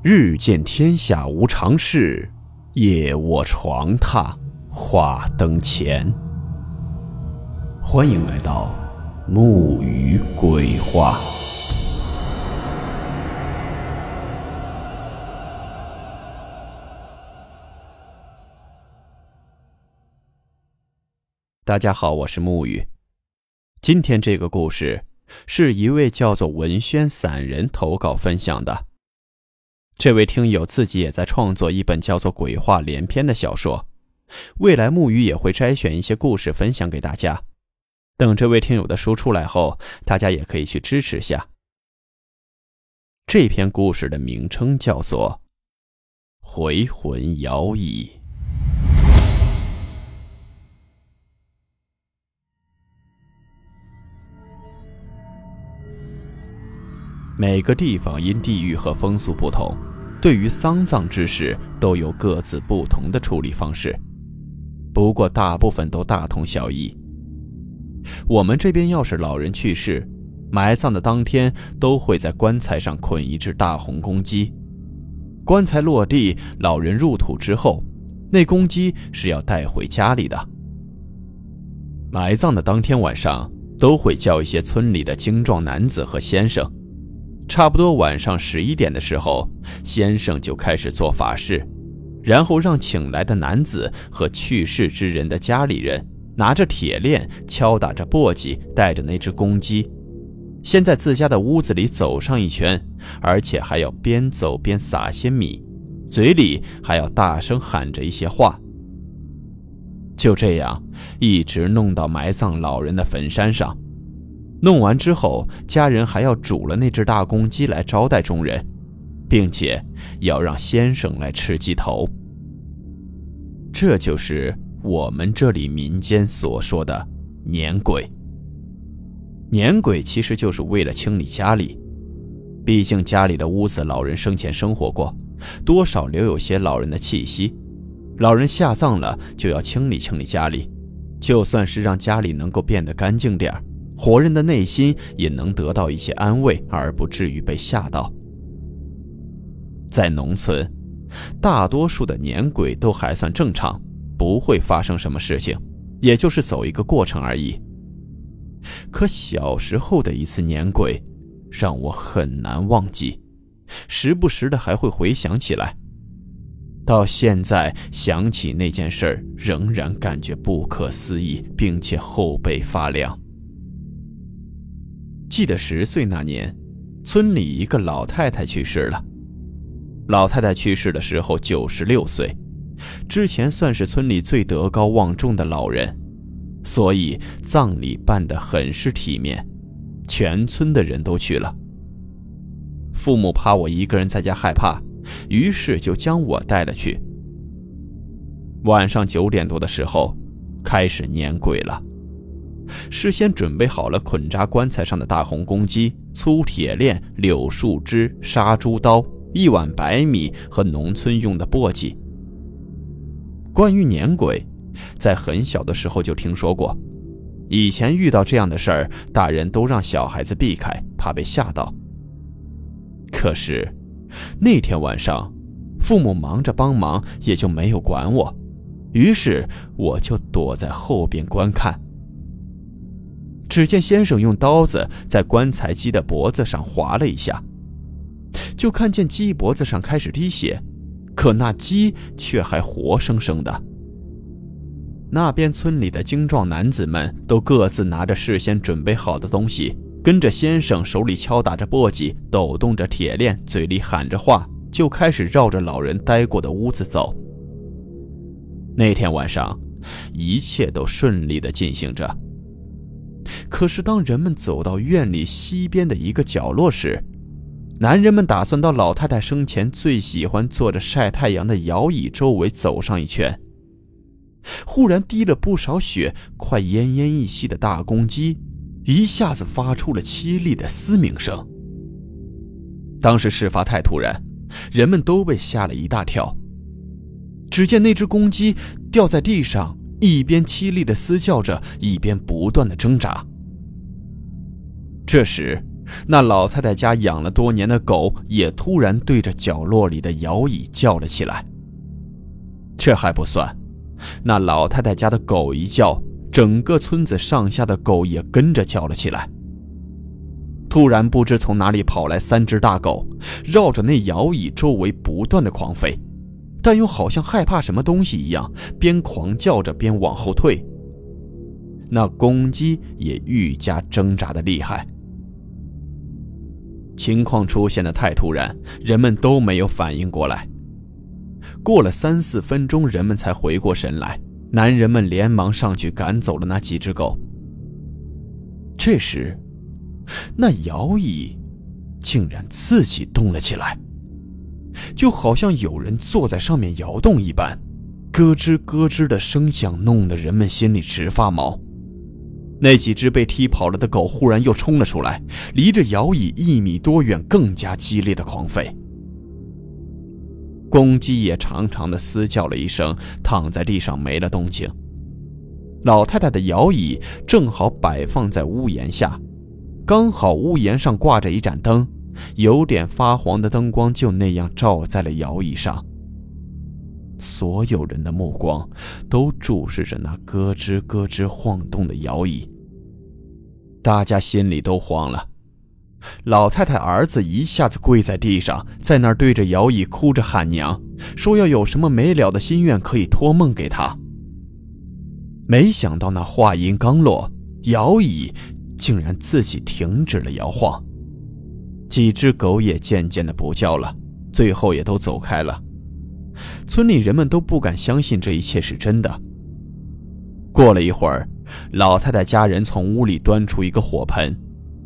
日见天下无常事，夜卧床榻话灯前。欢迎来到木鱼鬼话。大家好，我是木鱼。今天这个故事是一位叫做文轩散人投稿分享的。这位听友自己也在创作一本叫做《鬼话连篇》的小说，未来木鱼也会摘选一些故事分享给大家。等这位听友的书出来后，大家也可以去支持下。这篇故事的名称叫做《回魂摇椅》。每个地方因地域和风俗不同。对于丧葬之事，都有各自不同的处理方式，不过大部分都大同小异。我们这边要是老人去世，埋葬的当天都会在棺材上捆一只大红公鸡，棺材落地，老人入土之后，那公鸡是要带回家里的。埋葬的当天晚上，都会叫一些村里的精壮男子和先生。差不多晚上十一点的时候，先生就开始做法事，然后让请来的男子和去世之人的家里人拿着铁链，敲打着簸箕，带着那只公鸡，先在自家的屋子里走上一圈，而且还要边走边撒些米，嘴里还要大声喊着一些话。就这样，一直弄到埋葬老人的坟山上。弄完之后，家人还要煮了那只大公鸡来招待众人，并且要让先生来吃鸡头。这就是我们这里民间所说的撵鬼。撵鬼其实就是为了清理家里，毕竟家里的屋子老人生前生活过，多少留有些老人的气息。老人下葬了，就要清理清理家里，就算是让家里能够变得干净点儿。活人的内心也能得到一些安慰，而不至于被吓到。在农村，大多数的年鬼都还算正常，不会发生什么事情，也就是走一个过程而已。可小时候的一次年鬼，让我很难忘记，时不时的还会回想起来。到现在想起那件事仍然感觉不可思议，并且后背发凉。记得十岁那年，村里一个老太太去世了。老太太去世的时候九十六岁，之前算是村里最德高望重的老人，所以葬礼办得很是体面，全村的人都去了。父母怕我一个人在家害怕，于是就将我带了去。晚上九点多的时候，开始撵鬼了。事先准备好了捆扎棺材上的大红公鸡、粗铁链、柳树枝、杀猪刀、一碗白米和农村用的簸箕。关于撵鬼，在很小的时候就听说过，以前遇到这样的事儿，大人都让小孩子避开，怕被吓到。可是那天晚上，父母忙着帮忙，也就没有管我，于是我就躲在后边观看。只见先生用刀子在棺材鸡的脖子上划了一下，就看见鸡脖子上开始滴血，可那鸡却还活生生的。那边村里的精壮男子们都各自拿着事先准备好的东西，跟着先生手里敲打着簸箕，抖动着铁链，嘴里喊着话，就开始绕着老人待过的屋子走。那天晚上，一切都顺利的进行着。可是，当人们走到院里西边的一个角落时，男人们打算到老太太生前最喜欢坐着晒太阳的摇椅周围走上一圈。忽然，滴了不少血、快奄奄一息的大公鸡，一下子发出了凄厉的嘶鸣声。当时事发太突然，人们都被吓了一大跳。只见那只公鸡掉在地上。一边凄厉的嘶叫着，一边不断的挣扎。这时，那老太太家养了多年的狗也突然对着角落里的摇椅叫了起来。这还不算，那老太太家的狗一叫，整个村子上下的狗也跟着叫了起来。突然，不知从哪里跑来三只大狗，绕着那摇椅周围不断的狂吠，但又好像害怕什么东西一样，边狂叫着边往后退。那公鸡也愈加挣扎的厉害。情况出现的太突然，人们都没有反应过来。过了三四分钟，人们才回过神来，男人们连忙上去赶走了那几只狗。这时，那摇椅竟然自己动了起来，就好像有人坐在上面摇动一般，咯吱咯吱的声响弄得人们心里直发毛。那几只被踢跑了的狗忽然又冲了出来，离着摇椅一米多远，更加激烈的狂吠。公鸡也长长的嘶叫了一声，躺在地上没了动静。老太太的摇椅正好摆放在屋檐下，刚好屋檐上挂着一盏灯，有点发黄的灯光就那样照在了摇椅上。所有人的目光都注视着那咯吱咯吱晃动的摇椅，大家心里都慌了。老太太儿子一下子跪在地上，在那儿对着摇椅哭着喊娘，说要有什么没了的心愿可以托梦给他。没想到那话音刚落，摇椅竟然自己停止了摇晃，几只狗也渐渐的不叫了，最后也都走开了。村里人们都不敢相信这一切是真的。过了一会儿，老太太家人从屋里端出一个火盆，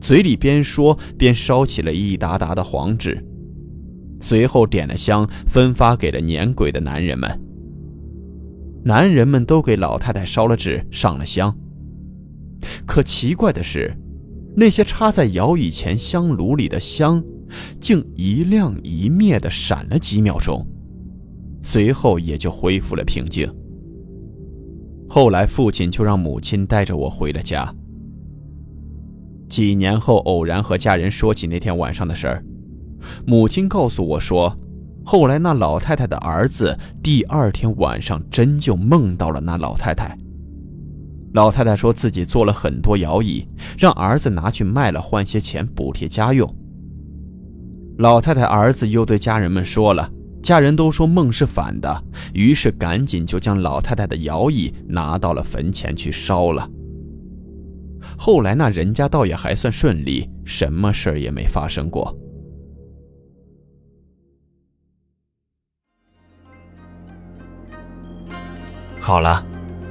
嘴里边说边烧起了一沓沓的黄纸，随后点了香，分发给了撵鬼的男人们。男人们都给老太太烧了纸，上了香。可奇怪的是，那些插在摇椅前香炉里的香，竟一亮一灭的闪了几秒钟。随后也就恢复了平静。后来父亲就让母亲带着我回了家。几年后，偶然和家人说起那天晚上的事儿，母亲告诉我说，后来那老太太的儿子第二天晚上真就梦到了那老太太。老太太说自己做了很多摇椅，让儿子拿去卖了换些钱补贴家用。老太太儿子又对家人们说了。家人都说梦是反的，于是赶紧就将老太太的摇椅拿到了坟前去烧了。后来那人家倒也还算顺利，什么事儿也没发生过。好了，